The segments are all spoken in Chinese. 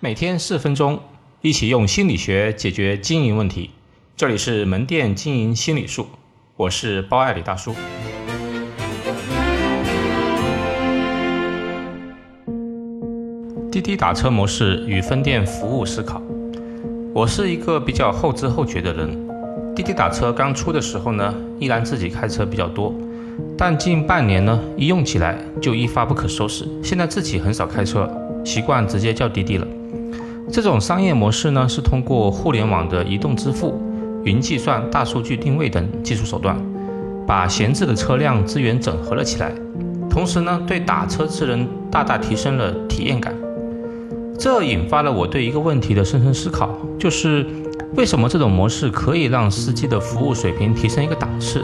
每天四分钟，一起用心理学解决经营问题。这里是门店经营心理术，我是包爱李大叔。滴滴打车模式与分店服务思考。我是一个比较后知后觉的人。滴滴打车刚出的时候呢，依然自己开车比较多，但近半年呢，一用起来就一发不可收拾。现在自己很少开车，习惯直接叫滴滴了。这种商业模式呢，是通过互联网的移动支付、云计算、大数据定位等技术手段，把闲置的车辆资源整合了起来，同时呢，对打车之人大大提升了体验感。这引发了我对一个问题的深深思考，就是为什么这种模式可以让司机的服务水平提升一个档次？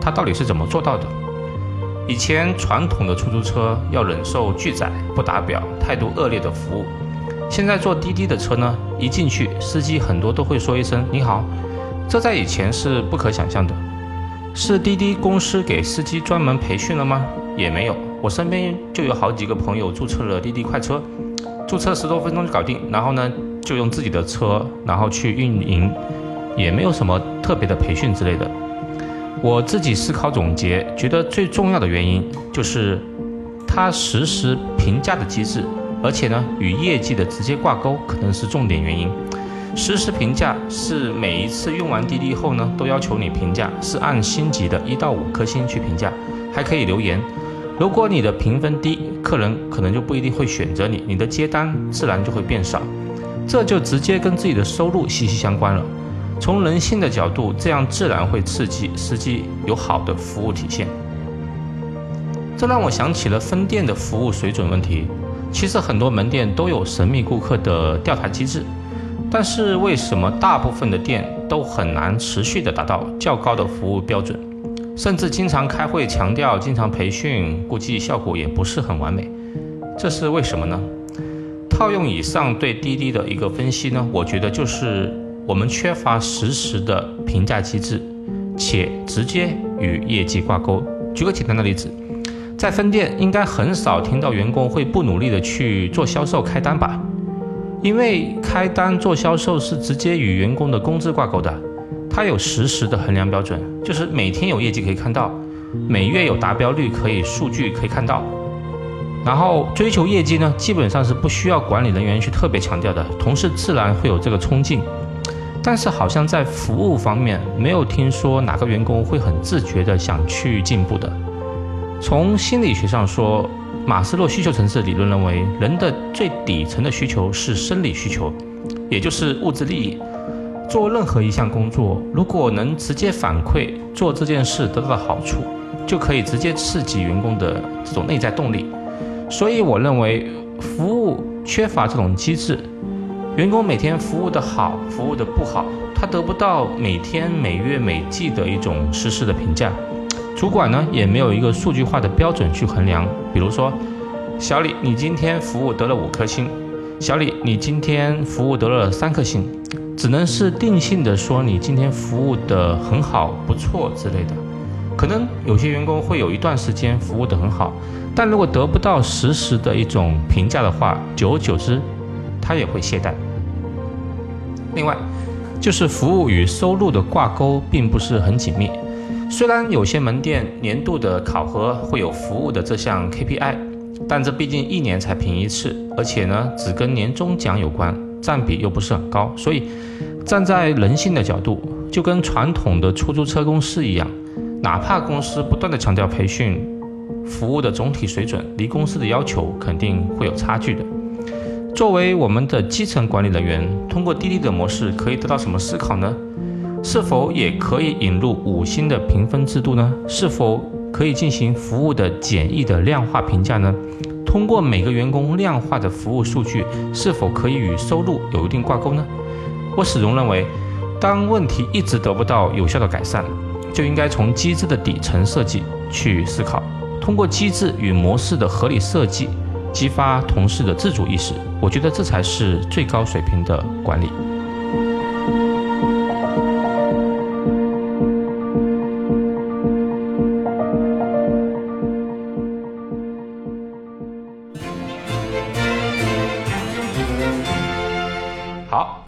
它到底是怎么做到的？以前传统的出租车要忍受拒载、不打表、态度恶劣的服务。现在坐滴滴的车呢，一进去，司机很多都会说一声“你好”，这在以前是不可想象的。是滴滴公司给司机专门培训了吗？也没有，我身边就有好几个朋友注册了滴滴快车，注册十多分钟就搞定，然后呢，就用自己的车，然后去运营，也没有什么特别的培训之类的。我自己思考总结，觉得最重要的原因就是，它实时评价的机制。而且呢，与业绩的直接挂钩可能是重点原因。实时评价是每一次用完滴滴后呢，都要求你评价，是按星级的一到五颗星去评价，还可以留言。如果你的评分低，客人可能就不一定会选择你，你的接单自然就会变少。这就直接跟自己的收入息息相关了。从人性的角度，这样自然会刺激司机有好的服务体现。这让我想起了分店的服务水准问题。其实很多门店都有神秘顾客的调查机制，但是为什么大部分的店都很难持续的达到较高的服务标准，甚至经常开会强调、经常培训，估计效果也不是很完美，这是为什么呢？套用以上对滴滴的一个分析呢，我觉得就是我们缺乏实时的评价机制，且直接与业绩挂钩。举个简单的例子。在分店应该很少听到员工会不努力的去做销售开单吧？因为开单做销售是直接与员工的工资挂钩的，它有实时的衡量标准，就是每天有业绩可以看到，每月有达标率可以数据可以看到。然后追求业绩呢，基本上是不需要管理人员去特别强调的，同事自然会有这个冲劲。但是好像在服务方面，没有听说哪个员工会很自觉的想去进步的。从心理学上说，马斯洛需求层次理论认为，人的最底层的需求是生理需求，也就是物质利益。做任何一项工作，如果能直接反馈做这件事得到的好处，就可以直接刺激员工的这种内在动力。所以，我认为服务缺乏这种机制，员工每天服务的好，服务的不好，他得不到每天、每月、每季的一种实时的评价。主管呢也没有一个数据化的标准去衡量，比如说，小李，你今天服务得了五颗星；小李，你今天服务得了三颗星，只能是定性的说你今天服务的很好、不错之类的。可能有些员工会有一段时间服务的很好，但如果得不到实时的一种评价的话，久而久之，他也会懈怠。另外，就是服务与收入的挂钩并不是很紧密。虽然有些门店年度的考核会有服务的这项 KPI，但这毕竟一年才评一次，而且呢只跟年终奖有关，占比又不是很高。所以站在人性的角度，就跟传统的出租车公司一样，哪怕公司不断的强调培训，服务的总体水准离公司的要求肯定会有差距的。作为我们的基层管理人员，通过滴滴的模式可以得到什么思考呢？是否也可以引入五星的评分制度呢？是否可以进行服务的简易的量化评价呢？通过每个员工量化的服务数据，是否可以与收入有一定挂钩呢？我始终认为，当问题一直得不到有效的改善，就应该从机制的底层设计去思考，通过机制与模式的合理设计，激发同事的自主意识。我觉得这才是最高水平的管理。